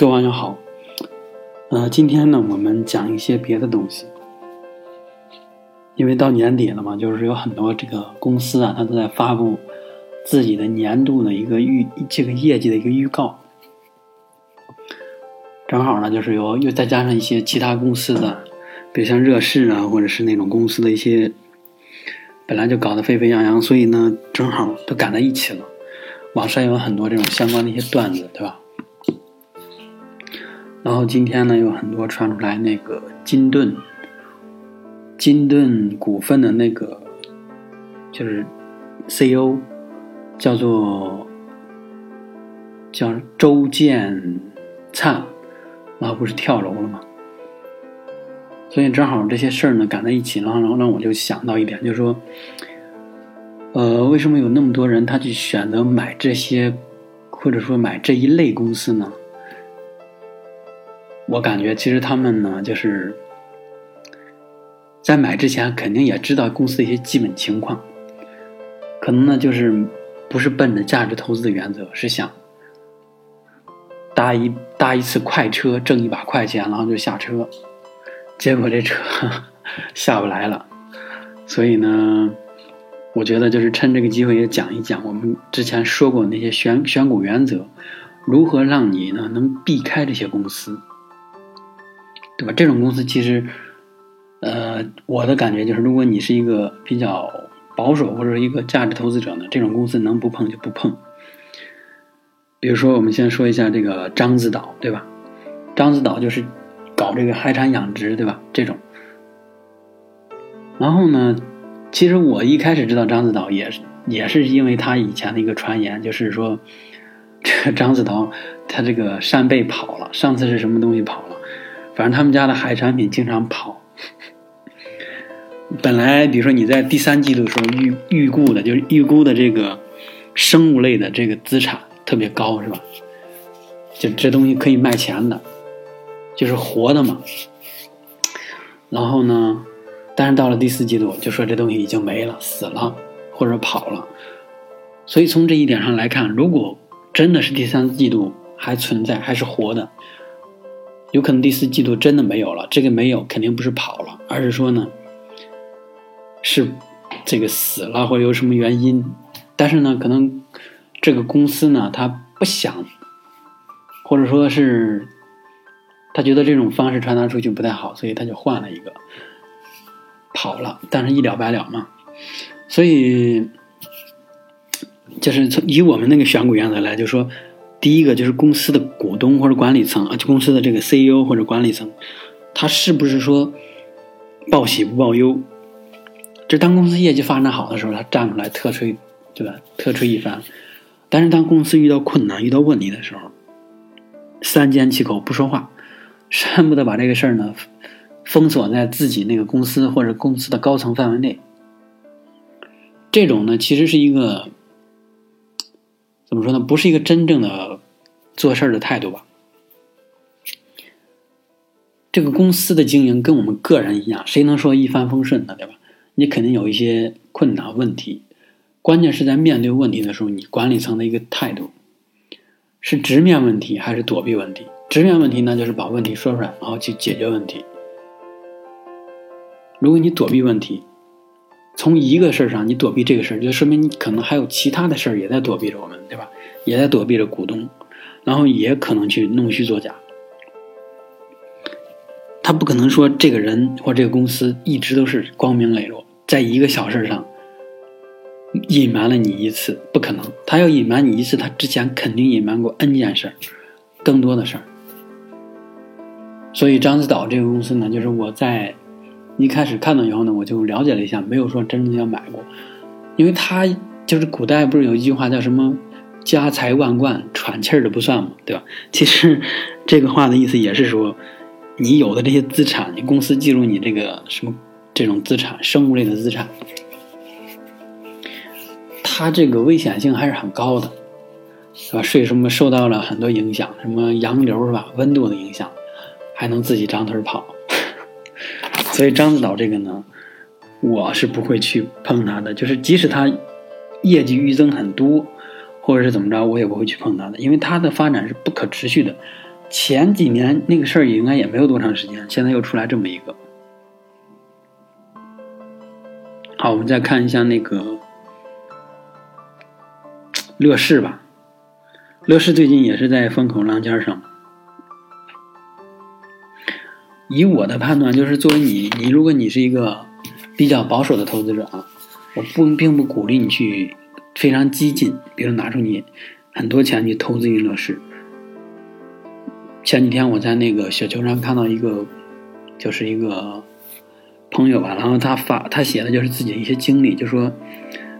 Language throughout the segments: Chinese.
各位网友好，呃，今天呢，我们讲一些别的东西，因为到年底了嘛，就是有很多这个公司啊，它都在发布自己的年度的一个预这个业绩的一个预告，正好呢，就是有又再加上一些其他公司的，比如像热市啊，或者是那种公司的一些本来就搞得沸沸扬扬，所以呢，正好都赶在一起了。网上有很多这种相关的一些段子，对吧？然后今天呢，有很多传出来那个金盾，金盾股份的那个就是 CEO 叫做叫周建灿，然后不是跳楼了吗？所以正好这些事儿呢赶在一起，然后然后让我就想到一点，就是说。呃，为什么有那么多人他去选择买这些，或者说买这一类公司呢？我感觉其实他们呢，就是在买之前肯定也知道公司的一些基本情况，可能呢就是不是奔着价值投资的原则，是想搭一搭一次快车挣一把快钱，然后就下车，结果这车 下不来了，所以呢。我觉得就是趁这个机会也讲一讲我们之前说过那些选选股原则，如何让你呢能避开这些公司，对吧？这种公司其实，呃，我的感觉就是，如果你是一个比较保守或者一个价值投资者呢，这种公司能不碰就不碰。比如说，我们先说一下这个獐子岛，对吧？獐子岛就是搞这个海产养殖，对吧？这种，然后呢？其实我一开始知道獐子岛也是也是因为他以前的一个传言，就是说 这个獐子岛他这个扇贝跑了，上次是什么东西跑了？反正他们家的海产品经常跑。本来比如说你在第三季度的时候预预估的，就是预估的这个生物类的这个资产特别高，是吧？就这东西可以卖钱的，就是活的嘛。然后呢？但是到了第四季度，就说这东西已经没了、死了，或者跑了。所以从这一点上来看，如果真的是第三季度还存在、还是活的，有可能第四季度真的没有了。这个没有肯定不是跑了，而是说呢，是这个死了或者有什么原因。但是呢，可能这个公司呢，他不想，或者说是他觉得这种方式传达出去不太好，所以他就换了一个。跑了，但是一了百了嘛，所以就是从以我们那个选股原则来，就说第一个就是公司的股东或者管理层啊，就公司的这个 CEO 或者管理层，他是不是说报喜不报忧？这当公司业绩发展好的时候，他站出来特吹，对吧？特吹一番。但是当公司遇到困难、遇到问题的时候，三缄其口不说话，恨不得把这个事儿呢。封锁在自己那个公司或者公司的高层范围内，这种呢，其实是一个怎么说呢？不是一个真正的做事儿的态度吧？这个公司的经营跟我们个人一样，谁能说一帆风顺的，对吧？你肯定有一些困难问题，关键是在面对问题的时候，你管理层的一个态度是直面问题还是躲避问题？直面问题呢，就是把问题说出来，然后去解决问题。如果你躲避问题，从一个事儿上你躲避这个事儿，就说明你可能还有其他的事儿也在躲避着我们，对吧？也在躲避着股东，然后也可能去弄虚作假。他不可能说这个人或这个公司一直都是光明磊落，在一个小事上隐瞒了你一次，不可能。他要隐瞒你一次，他之前肯定隐瞒过 N 件事儿，更多的事儿。所以獐子岛这个公司呢，就是我在。一开始看到以后呢，我就了解了一下，没有说真正要买过，因为他就是古代不是有一句话叫什么“家财万贯，喘气儿的不算嘛”，对吧？其实这个话的意思也是说，你有的这些资产，你公司记录你这个什么这种资产，生物类的资产，它这个危险性还是很高的，是吧？税什么受到了很多影响，什么洋流是吧？温度的影响，还能自己长腿跑。所以獐子岛这个呢，我是不会去碰它的。就是即使它业绩预增很多，或者是怎么着，我也不会去碰它的。因为它的发展是不可持续的，前几年那个事儿应该也没有多长时间，现在又出来这么一个。好，我们再看一下那个乐视吧。乐视最近也是在风口浪尖上。以我的判断，就是作为你，你如果你是一个比较保守的投资者啊，我不并不鼓励你去非常激进，比如拿出你很多钱去投资于乐视。前几天我在那个小球上看到一个，就是一个朋友吧，然后他发他写的就是自己的一些经历，就说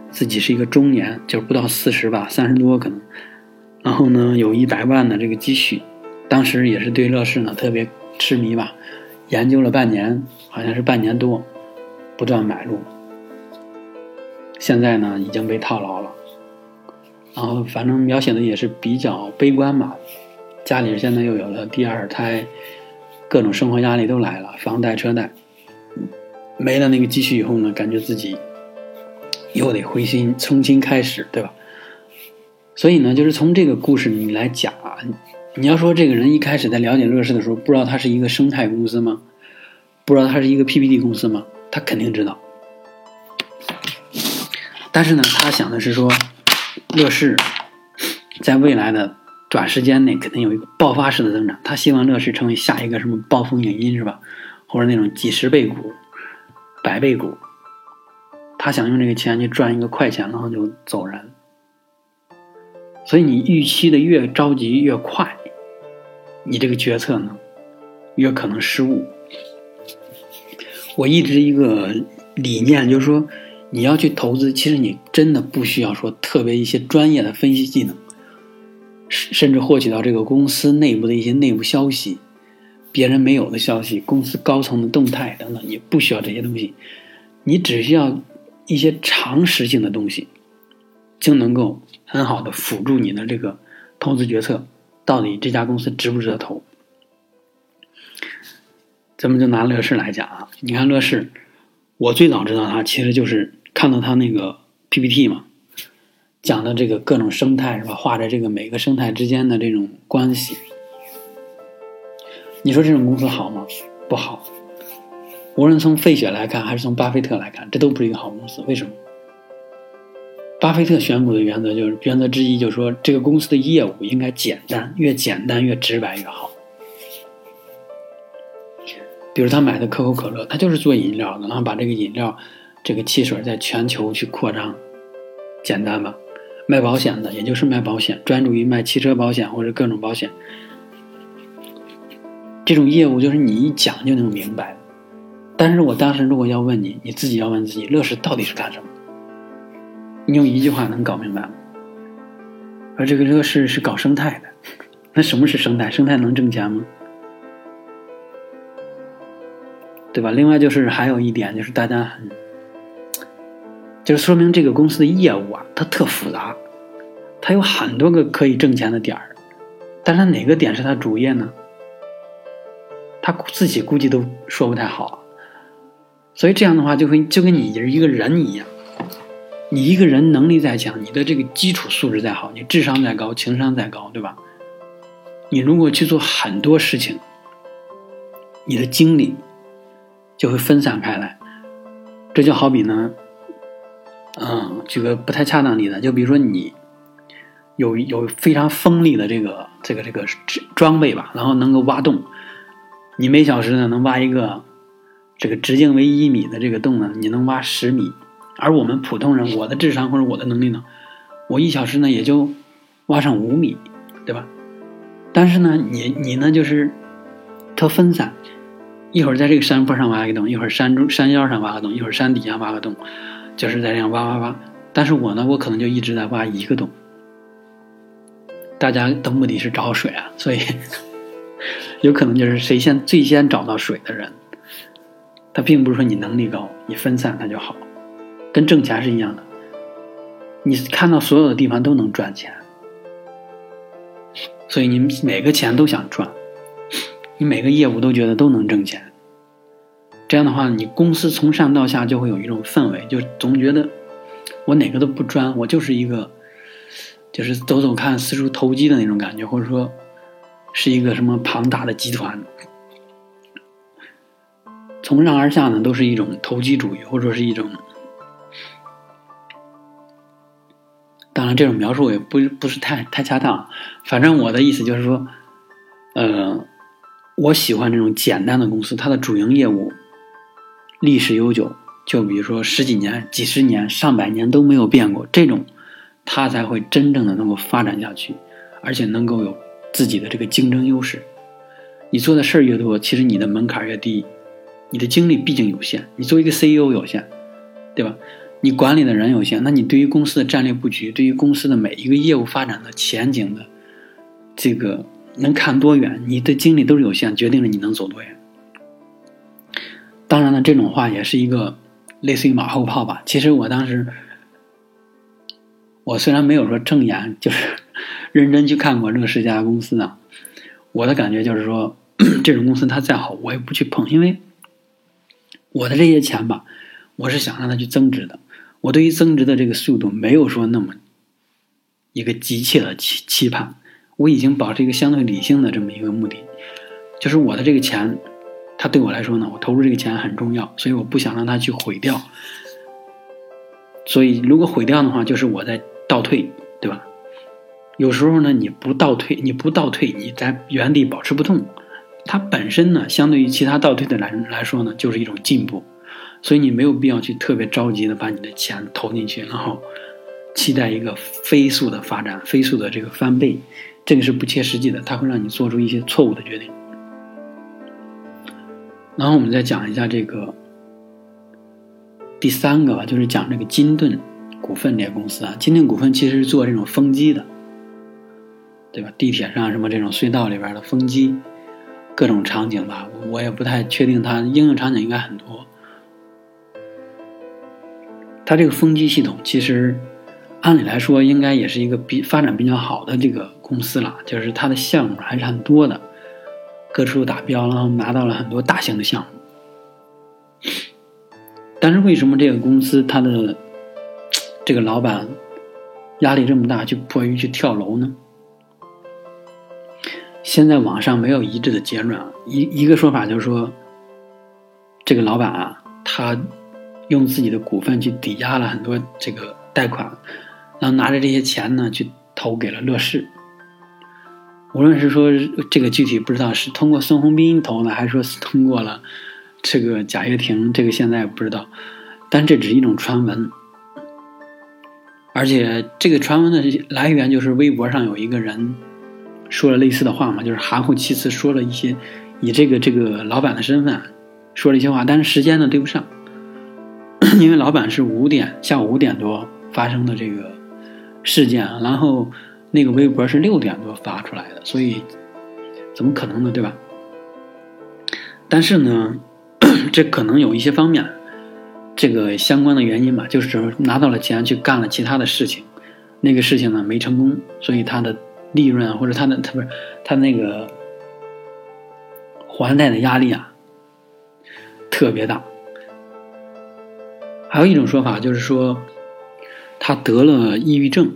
自己是一个中年，就是不到四十吧，三十多可能，然后呢有一百万的这个积蓄，当时也是对乐视呢特别痴迷吧。研究了半年，好像是半年多，不断买入。现在呢，已经被套牢了。然后，反正描写的也是比较悲观吧。家里现在又有了第二胎，各种生活压力都来了，房贷、车贷，没了那个积蓄以后呢，感觉自己又得回心重新开始，对吧？所以呢，就是从这个故事你来讲啊。你要说这个人一开始在了解乐视的时候，不知道它是一个生态公司吗？不知道它是一个 PPT 公司吗？他肯定知道。但是呢，他想的是说，乐视在未来的短时间内肯定有一个爆发式的增长。他希望乐视成为下一个什么暴风影音是吧？或者那种几十倍股、百倍股。他想用这个钱去赚一个快钱，然后就走人。所以你预期的越着急越快。你这个决策呢，越可能失误。我一直一个理念就是说，你要去投资，其实你真的不需要说特别一些专业的分析技能，甚甚至获取到这个公司内部的一些内部消息、别人没有的消息、公司高层的动态等等，你不需要这些东西，你只需要一些常识性的东西，就能够很好的辅助你的这个投资决策。到底这家公司值不值得投？咱们就拿乐视来讲啊，你看乐视，我最早知道它其实就是看到它那个 PPT 嘛，讲的这个各种生态是吧？画着这个每个生态之间的这种关系。你说这种公司好吗？不好。无论从费雪来看，还是从巴菲特来看，这都不是一个好公司。为什么？巴菲特选股的原则就是原则之一，就是说这个公司的业务应该简单，越简单越直白越好。比如他买的可口可乐，他就是做饮料的，然后把这个饮料这个汽水在全球去扩张，简单吧？卖保险的，也就是卖保险，专注于卖汽车保险或者各种保险，这种业务就是你一讲就能明白。但是我当时如果要问你，你自己要问自己，乐视到底是干什么？你用一句话能搞明白吗？而这个乐视是搞生态的，那什么是生态？生态能挣钱吗？对吧？另外就是还有一点，就是大家很，就是说明这个公司的业务啊，它特复杂，它有很多个可以挣钱的点儿，但是哪个点是它主业呢？他自己估计都说不太好，所以这样的话就会就跟你是一个人一样。你一个人能力再强，你的这个基础素质再好，你智商再高，情商再高，对吧？你如果去做很多事情，你的精力就会分散开来。这就好比呢，嗯，举个不太恰当例子，就比如说你有有非常锋利的这个这个这个装备吧，然后能够挖洞，你每小时呢能挖一个这个直径为一米的这个洞呢，你能挖十米。而我们普通人，我的智商或者我的能力呢，我一小时呢也就挖上五米，对吧？但是呢，你你呢就是特分散，一会儿在这个山坡上挖个洞，一会儿山中山腰上挖个洞，一会儿山底下挖个洞，就是在这样挖挖挖。但是我呢，我可能就一直在挖一个洞。大家的目的是找水啊，所以 有可能就是谁先最先找到水的人，他并不是说你能力高，你分散他就好。跟挣钱是一样的，你看到所有的地方都能赚钱，所以你每个钱都想赚，你每个业务都觉得都能挣钱。这样的话，你公司从上到下就会有一种氛围，就总觉得我哪个都不专，我就是一个，就是走走看、四处投机的那种感觉，或者说是一个什么庞大的集团。从上而下呢，都是一种投机主义，或者说是一种……当然，这种描述也不不是太太恰当。反正我的意思就是说，呃，我喜欢这种简单的公司，它的主营业务历史悠久，就比如说十几年、几十年、上百年都没有变过，这种它才会真正的能够发展下去，而且能够有自己的这个竞争优势。你做的事儿越多，其实你的门槛越低。你的精力毕竟有限，你作为一个 CEO 有限，对吧？你管理的人有限，那你对于公司的战略布局，对于公司的每一个业务发展的前景的这个能看多远，你的精力都是有限，决定了你能走多远。当然了，这种话也是一个类似于马后炮吧。其实我当时，我虽然没有说正眼，就是认真去看过这个十家公司啊，我的感觉就是说，这种公司它再好，我也不去碰，因为。我的这些钱吧，我是想让它去增值的。我对于增值的这个速度没有说那么一个急切的期期盼。我已经保持一个相对理性的这么一个目的，就是我的这个钱，它对我来说呢，我投入这个钱很重要，所以我不想让它去毁掉。所以如果毁掉的话，就是我在倒退，对吧？有时候呢，你不倒退，你不倒退，你在原地保持不动。它本身呢，相对于其他倒退的来来说呢，就是一种进步，所以你没有必要去特别着急的把你的钱投进去，然后期待一个飞速的发展、飞速的这个翻倍，这个是不切实际的，它会让你做出一些错误的决定。然后我们再讲一下这个第三个吧，就是讲这个金盾股份这个公司啊，金盾股份其实是做这种风机的，对吧？地铁上什么这种隧道里边的风机。各种场景吧，我也不太确定它应用场景应该很多。它这个风机系统其实按理来说应该也是一个比发展比较好的这个公司了，就是它的项目还是很多的，各处达标，然后拿到了很多大型的项目。但是为什么这个公司它的这个老板压力这么大，就迫于去跳楼呢？现在网上没有一致的结论啊，一一个说法就是说，这个老板啊，他用自己的股份去抵押了很多这个贷款，然后拿着这些钱呢去投给了乐视。无论是说这个具体不知道是通过孙宏斌投的，还是说通过了这个贾跃亭，这个现在不知道，但这只是一种传闻，而且这个传闻的来源就是微博上有一个人。说了类似的话嘛，就是含糊其辞，说了一些以这个这个老板的身份说了一些话，但是时间呢对不上，因为老板是五点下午五点多发生的这个事件，然后那个微博是六点多发出来的，所以怎么可能呢，对吧？但是呢，这可能有一些方面这个相关的原因吧，就是拿到了钱去干了其他的事情，那个事情呢没成功，所以他的。利润或者他的他不是他那个还贷的压力啊特别大，还有一种说法就是说他得了抑郁症，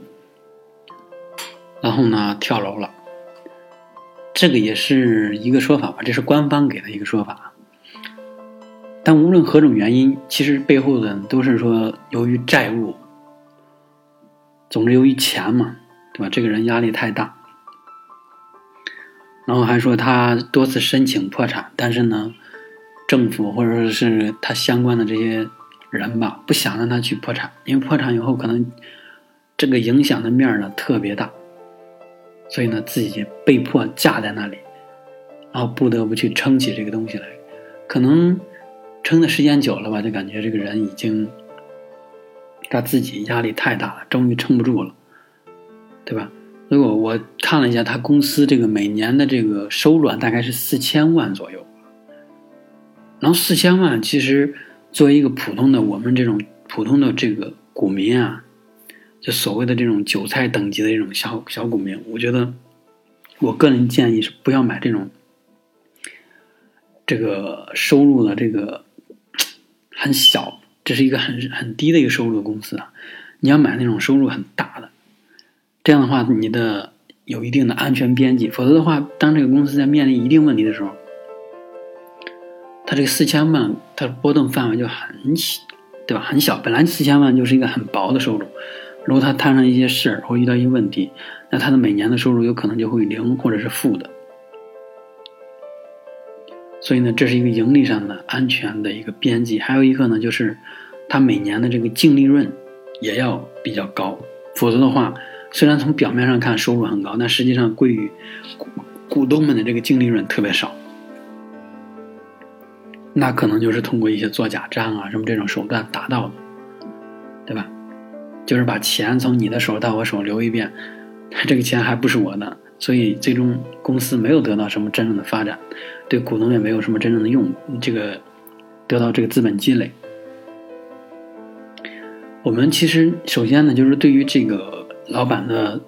然后呢跳楼了，这个也是一个说法吧，这是官方给的一个说法。但无论何种原因，其实背后的都是说由于债务，总之由于钱嘛。对吧？这个人压力太大，然后还说他多次申请破产，但是呢，政府或者说是他相关的这些人吧，不想让他去破产，因为破产以后可能这个影响的面呢特别大，所以呢自己被迫架在那里，然后不得不去撑起这个东西来，可能撑的时间久了吧，就感觉这个人已经他自己压力太大了，终于撑不住了。对吧？如果我看了一下他公司这个每年的这个收入，大概是四千万左右。然后四千万，其实作为一个普通的我们这种普通的这个股民啊，就所谓的这种韭菜等级的这种小小股民，我觉得我个人建议是不要买这种这个收入的这个很小，这是一个很很低的一个收入的公司啊。你要买那种收入很大的。这样的话，你的有一定的安全边际，否则的话，当这个公司在面临一定问题的时候，它这个四千万它波动范围就很小，对吧？很小，本来四千万就是一个很薄的收入，如果它摊上一些事儿或遇到一些问题，那它的每年的收入有可能就会零或者是负的。所以呢，这是一个盈利上的安全的一个边际，还有一个呢，就是它每年的这个净利润也要比较高，否则的话，虽然从表面上看收入很高，但实际上归于股股东们的这个净利润特别少，那可能就是通过一些做假账啊什么这种手段达到的，对吧？就是把钱从你的手到我手流一遍，这个钱还不是我的。所以最终公司没有得到什么真正的发展，对股东也没有什么真正的用，这个得到这个资本积累。我们其实首先呢，就是对于这个老板的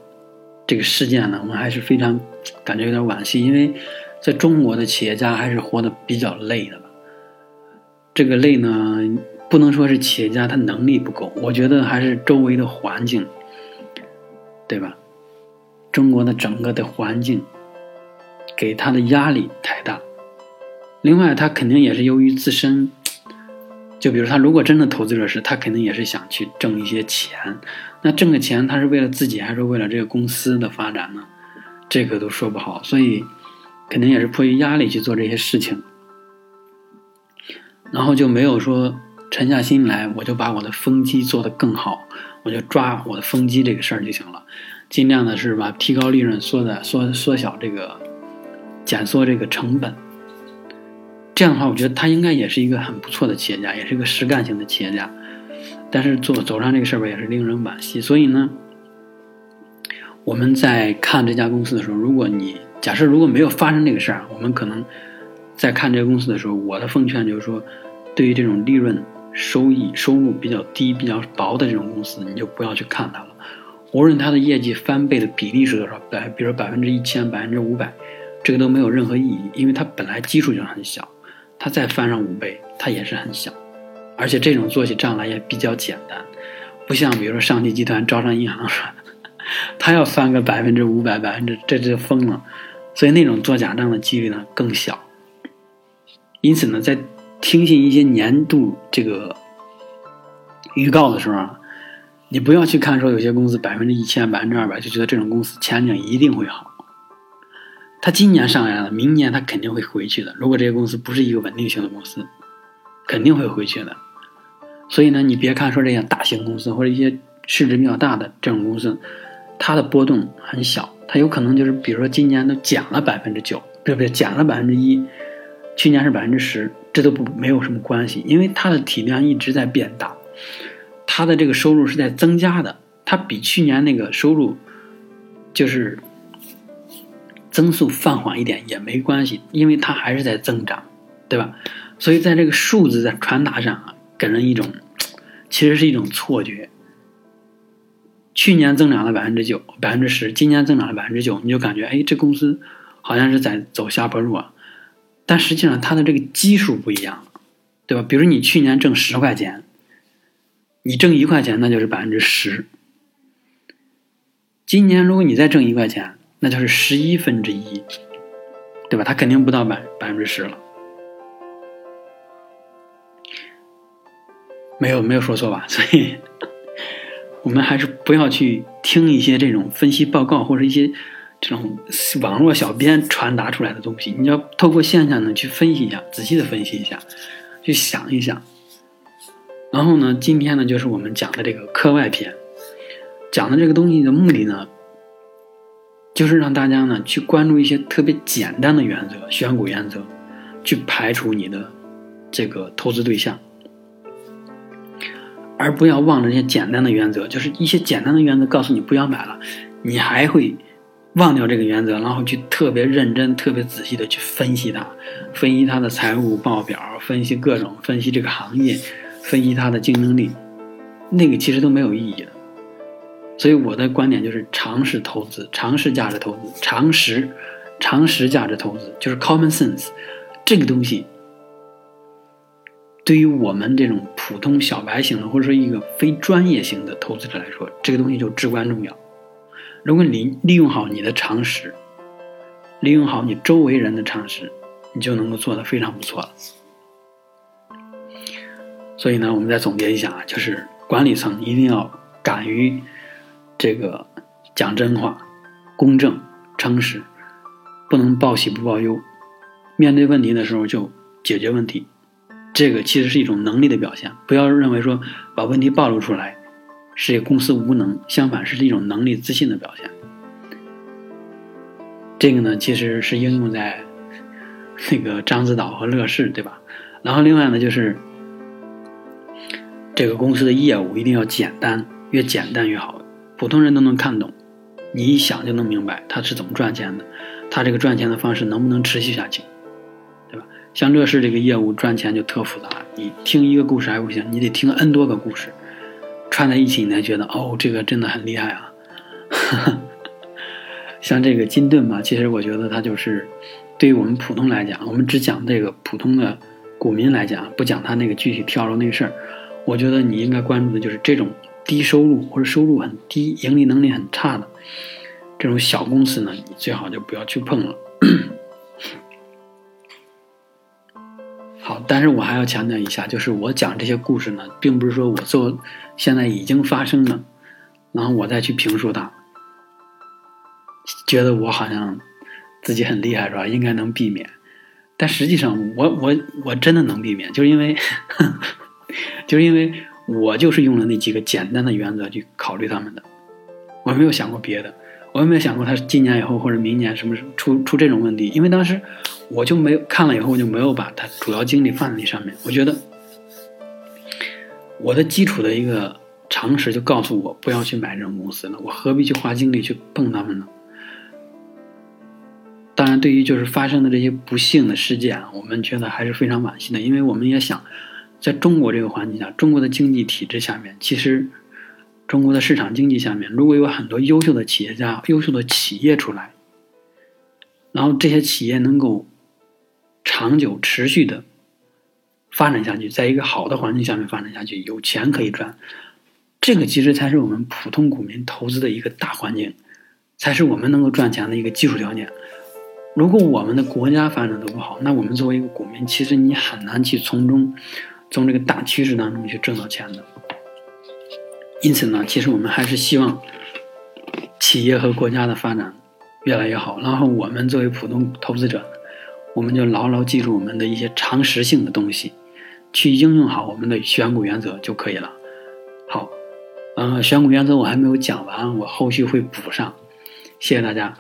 这个事件呢，我们还是非常感觉有点惋惜，因为在中国的企业家还是活得比较累的。这个累呢，不能说是企业家他能力不够，我觉得还是周围的环境，对吧？中国的整个的环境给他的压力太大，另外他肯定也是由于自身，就比如他如果真的投资者是，他肯定也是想去挣一些钱，那挣个钱他是为了自己还是为了这个公司的发展呢？这个都说不好，所以肯定也是迫于压力去做这些事情，然后就没有说沉下心来，我就把我的风机做得更好，我就抓我的风机这个事儿就行了。尽量的是吧，提高利润，缩的缩缩小这个，减缩这个成本。这样的话，我觉得他应该也是一个很不错的企业家，也是一个实干型的企业家。但是做走上这个事儿，也是令人惋惜。所以呢，我们在看这家公司的时候，如果你假设如果没有发生这个事儿，我们可能在看这个公司的时候，我的奉劝就是说，对于这种利润收益收入比较低、比较薄的这种公司，你就不要去看它了。无论它的业绩翻倍的比例是多少，百，比如百分之一千、百分之五百，这个都没有任何意义，因为它本来基数就很小，它再翻上五倍，它也是很小，而且这种做起账来也比较简单，不像比如说上汽集团、招商银行，它要翻个百分之五百、百分之，这就疯了，所以那种做假账的几率呢更小。因此呢，在听信一些年度这个预告的时候啊。你不要去看说有些公司百分之一千、百分之二百就觉得这种公司前景一定会好。它今年上来了，明年它肯定会回去的。如果这些公司不是一个稳定性的公司，肯定会回去的。所以呢，你别看说这些大型公司或者一些市值比较大的这种公司，它的波动很小，它有可能就是比如说今年都减了百分之九，对不对？减了百分之一，去年是百分之十，这都不没有什么关系，因为它的体量一直在变大。它的这个收入是在增加的，它比去年那个收入就是增速放缓一点也没关系，因为它还是在增长，对吧？所以在这个数字在传达上啊，给人一种其实是一种错觉。去年增长了百分之九、百分之十，今年增长了百分之九，你就感觉哎，这公司好像是在走下坡路啊。但实际上它的这个基数不一样，对吧？比如你去年挣十块钱。你挣一块钱，那就是百分之十。今年如果你再挣一块钱，那就是十一分之一，对吧？它肯定不到百百分之十了。没有没有说错吧？所以，我们还是不要去听一些这种分析报告或者一些这种网络小编传达出来的东西。你要透过现象呢去分析一下，仔细的分析一下，去想一想。然后呢，今天呢就是我们讲的这个课外篇，讲的这个东西的目的呢，就是让大家呢去关注一些特别简单的原则、选股原则，去排除你的这个投资对象，而不要忘了这些简单的原则，就是一些简单的原则告诉你不要买了，你还会忘掉这个原则，然后去特别认真、特别仔细的去分析它，分析它的财务报表，分析各种，分析这个行业。分析它的竞争力，那个其实都没有意义的。所以我的观点就是常识投资、常识价值投资、常识、常识价值投资，就是 common sense 这个东西，对于我们这种普通小白型的，或者说一个非专业型的投资者来说，这个东西就至关重要。如果你利用好你的常识，利用好你周围人的常识，你就能够做得非常不错了。所以呢，我们再总结一下啊，就是管理层一定要敢于这个讲真话、公正、诚实，不能报喜不报忧。面对问题的时候就解决问题，这个其实是一种能力的表现。不要认为说把问题暴露出来是公司无能，相反是一种能力自信的表现。这个呢，其实是应用在那个獐子岛和乐视，对吧？然后另外呢，就是这个公司的业务一定要简单，越简单越好，普通人都能看懂，你一想就能明白它是怎么赚钱的，它这个赚钱的方式能不能持续下去。对吧像乐视这个业务赚钱就特复杂，你听一个故事还不行，你得听 N 多个故事串在一起，你才觉得哦，这个真的很厉害啊。像这个金盾嘛，其实我觉得它就是对于我们普通来讲，我们只讲这个普通的股民来讲，不讲它那个具体跳楼那个事儿。我觉得你应该关注的就是这种低收入或者收入很低、盈利能力很差的这种小公司呢，你最好就不要去碰了。好，但是我还要强调一下，就是我讲这些故事呢，并不是说我做现在已经发生了，然后我再去评述它，觉得我好像自己很厉害是吧？应该能避免，但实际上我我我真的能避免，就是因为，就是因为我就是用了那几个简单的原则去考虑他们的，我没有想过别的。我也没有想过他今年以后或者明年什么时候出出这种问题，因为当时我就没有看了以后我就没有把他主要精力放在那上面。我觉得我的基础的一个常识就告诉我不要去买这种公司了，我何必去花精力去碰他们呢？当然，对于就是发生的这些不幸的事件啊，我们觉得还是非常惋惜的，因为我们也想在中国这个环境下，中国的经济体制下面，其实。中国的市场经济下面，如果有很多优秀的企业家、优秀的企业出来，然后这些企业能够长久持续的发展下去，在一个好的环境下面发展下去，有钱可以赚，这个其实才是我们普通股民投资的一个大环境，才是我们能够赚钱的一个基础条件。如果我们的国家发展的不好，那我们作为一个股民，其实你很难去从中从这个大趋势当中去挣到钱的。因此呢，其实我们还是希望企业和国家的发展越来越好。然后我们作为普通投资者，我们就牢牢记住我们的一些常识性的东西，去应用好我们的选股原则就可以了。好，嗯，选股原则我还没有讲完，我后续会补上。谢谢大家。